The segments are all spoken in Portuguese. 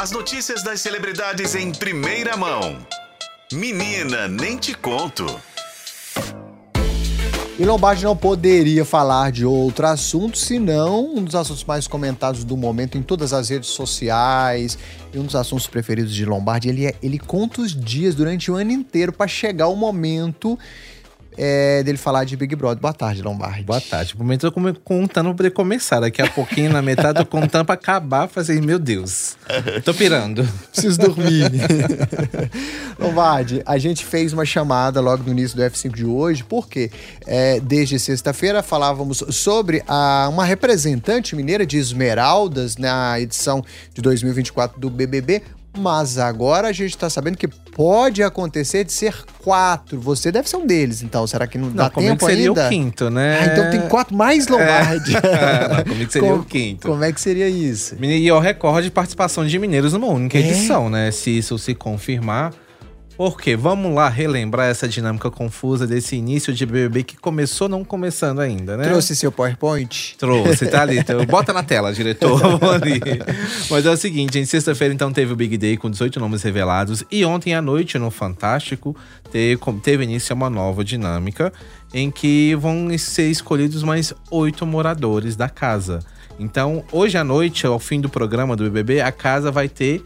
As notícias das celebridades em primeira mão. Menina, nem te conto. E Lombardi não poderia falar de outro assunto senão um dos assuntos mais comentados do momento em todas as redes sociais e um dos assuntos preferidos de Lombardi. Ele, é, ele conta os dias durante o ano inteiro para chegar o momento é, dele falar de Big Brother. Boa tarde, Lombardi. Boa tarde. No momento eu tô contando pra poder começar. Daqui a pouquinho, na metade, eu tô contando pra acabar. Fazer, meu Deus, tô pirando. Preciso dormir. Lombardi, a gente fez uma chamada logo no início do F5 de hoje, porque é, desde sexta-feira falávamos sobre a, uma representante mineira de Esmeraldas na edição de 2024 do BBB, mas agora a gente tá sabendo que pode acontecer de ser quatro. Você deve ser um deles, então. Será que não, não dá tempo seria ainda? seria o quinto, né? Ah, então tem quatro mais Lombardi. É. não, comigo seria como, o quinto. Como é que seria isso? E é o recorde de participação de mineiros numa única é? edição, né? Se isso se confirmar, porque vamos lá relembrar essa dinâmica confusa desse início de BBB que começou não começando ainda, né? Trouxe seu PowerPoint? Trouxe, tá ali. Bota na tela, diretor. Mas é o seguinte, em sexta-feira então teve o Big Day com 18 nomes revelados e ontem à noite no Fantástico teve, teve início uma nova dinâmica em que vão ser escolhidos mais oito moradores da casa. Então, hoje à noite, ao fim do programa do BBB, a casa vai ter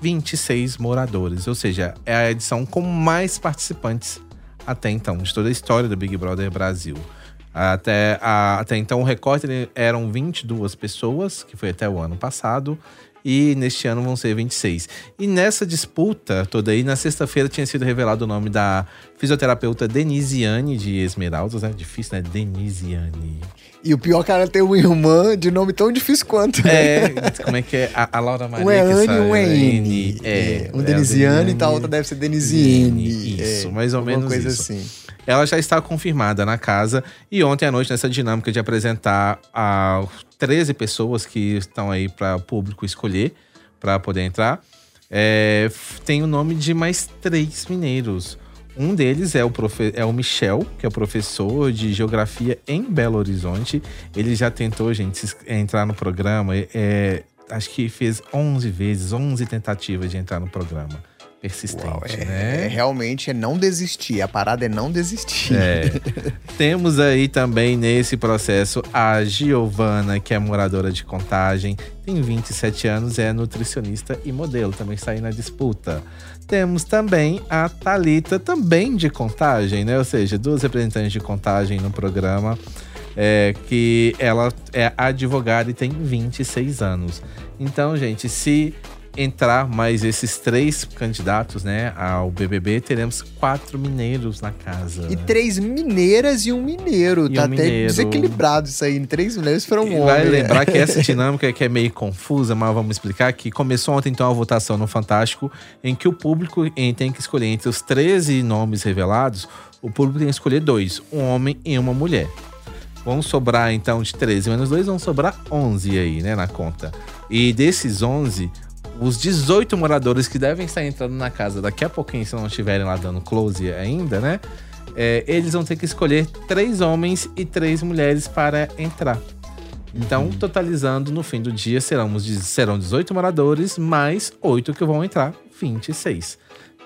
26 moradores, ou seja, é a edição com mais participantes até então, de toda a história do Big Brother Brasil. Até, a, até então, o recorde eram 22 pessoas, que foi até o ano passado, e neste ano vão ser 26. E nessa disputa toda aí, na sexta-feira tinha sido revelado o nome da fisioterapeuta Denisiane de Esmeraldas, né? Difícil, né? Denisiane. E o pior, cara, tem uma irmã de nome tão difícil quanto. Né? É, como é que é? A, a Laura Maria. Um é Anne e um é N. É, é, um Denisiane e a outra deve ser Denisiane. Isso, é, mais ou menos coisa isso. assim. Ela já está confirmada na casa. E ontem à noite, nessa dinâmica de apresentar a 13 pessoas que estão aí para o público escolher para poder entrar, é, tem o nome de mais três mineiros. Um deles é o, é o Michel, que é professor de geografia em Belo Horizonte. Ele já tentou, gente, entrar no programa. É, acho que fez 11 vezes, 11 tentativas de entrar no programa. Persistente, Uau, é, né? É, realmente é não desistir. A parada é não desistir. É. Temos aí também nesse processo a Giovana, que é moradora de contagem, tem 27 anos, é nutricionista e modelo, também está aí na disputa. Temos também a Talita, também de contagem, né? Ou seja, duas representantes de contagem no programa. É, que ela é advogada e tem 26 anos. Então, gente, se entrar mais esses três candidatos, né, ao BBB, teremos quatro mineiros na casa. E três mineiras e um mineiro. E tá um até mineiro. desequilibrado isso aí. Três mulheres foram um Vai homem. lembrar que essa dinâmica que é meio confusa, mas vamos explicar que começou ontem então a votação no Fantástico, em que o público tem que escolher entre os 13 nomes revelados, o público tem que escolher dois, um homem e uma mulher. Vão sobrar então de 13 menos 2, vão sobrar 11 aí, né, na conta. E desses 11, os 18 moradores que devem estar entrando na casa daqui a pouquinho, se não estiverem lá dando close ainda, né? É, eles vão ter que escolher três homens e três mulheres para entrar. Então, uhum. totalizando no fim do dia, serão, serão 18 moradores, mais 8 que vão entrar, 26.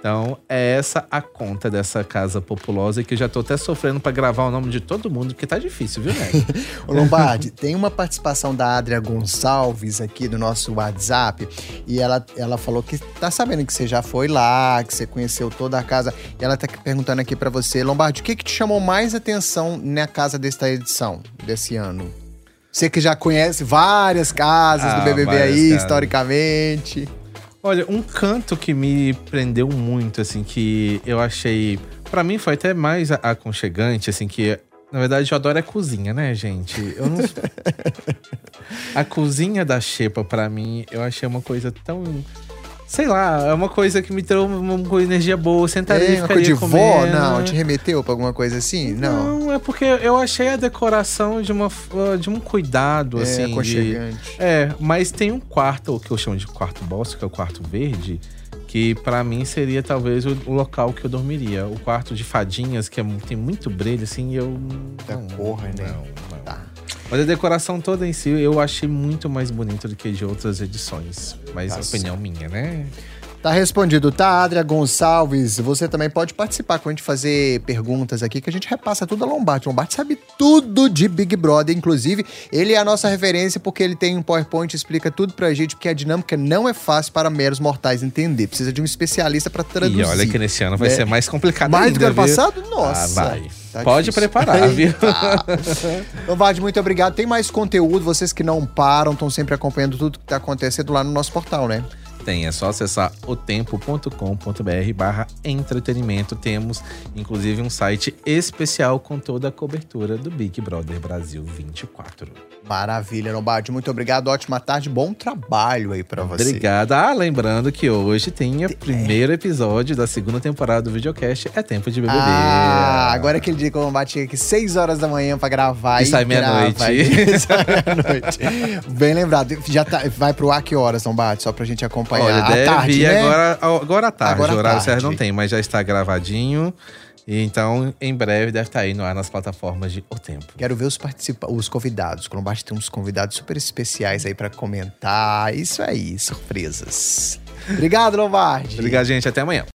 Então, é essa a conta dessa casa populosa que eu já tô até sofrendo para gravar o nome de todo mundo, porque tá difícil, viu, né? Ô Lombardi, tem uma participação da Adria Gonçalves aqui do nosso WhatsApp e ela, ela falou que tá sabendo que você já foi lá, que você conheceu toda a casa. E ela tá perguntando aqui para você, Lombardi, o que que te chamou mais atenção na casa desta edição, desse ano? Você que já conhece várias casas Ah, do BBB aí, casas. historicamente. Olha, um canto que me prendeu muito, assim, que eu achei. Pra mim foi até mais aconchegante, assim, que. Na verdade, eu adoro a cozinha, né, gente? Eu não. a cozinha da Xepa, pra mim, eu achei uma coisa tão. Sei lá, é uma coisa que me trouxe uma, energia boa. Sentaria É, e uma ficaria de vó? Não, te remeteu pra alguma coisa assim? Não. Não, é porque eu achei a decoração de, uma, de um cuidado, é assim. de- aconchegante. é, mas tem um quarto, o que eu chamo de quarto boss, que é o quarto verde, que pra mim seria talvez o, local que eu dormiria. O quarto de fadinhas, que é tem muito brilho, assim, e eu. Da não, cor, né? Não, não. Tá. Mas a decoração toda em si eu achei muito mais bonita do que de outras edições. Mas Tá a opinião minha, né? Tá respondido, tá, Adria Gonçalves? Você também pode participar com a gente fazer perguntas aqui, que a gente repassa tudo a Lombardi. Lombardi sabe tudo de Big Brother, inclusive, ele é a nossa referência porque ele tem um PowerPoint, explica tudo pra gente, porque a dinâmica não é fácil para meros mortais entender. Precisa de um especialista pra traduzir. E olha que nesse ano vai né? ser mais complicado Mais do que ainda, ano viu? passado? Nossa. Ah, vai. Tá Pode difícil. preparar, viu? Lombardi, muito obrigado. Tem mais conteúdo, vocês que não param, estão sempre acompanhando tudo que tá acontecendo lá no nosso portal, né? Tem, é só acessar otempo.com.br barra entretenimento. Temos, inclusive, um site especial com toda a cobertura do Big Brother Brasil 24. Maravilha, Lombardi. Muito obrigado. Ótima tarde. Bom trabalho aí pra você. Obrigado. Ah, lembrando que hoje tem o primeiro episódio da segunda temporada do videocast. É tempo de beber. Ah, agora é aquele dia que o Lombardi chega aqui 6 horas da manhã pra gravar. E meia-noite. e sai meia-noite. Bem lembrado. Já tá, vai pro ar que horas, Lombardi? Só pra gente acompanhar. Olha, à deve tarde, ir né? agora, agora à tarde. Agora à o horário certo não tem, mas já está gravadinho. E Então, em breve, deve estar aí no ar nas plataformas de O Tempo. Quero ver os, participa os convidados. O Lombardi tem uns convidados super especiais aí pra comentar. Isso aí, surpresas. Obrigado, Lombardi. Obrigado, gente. Até amanhã.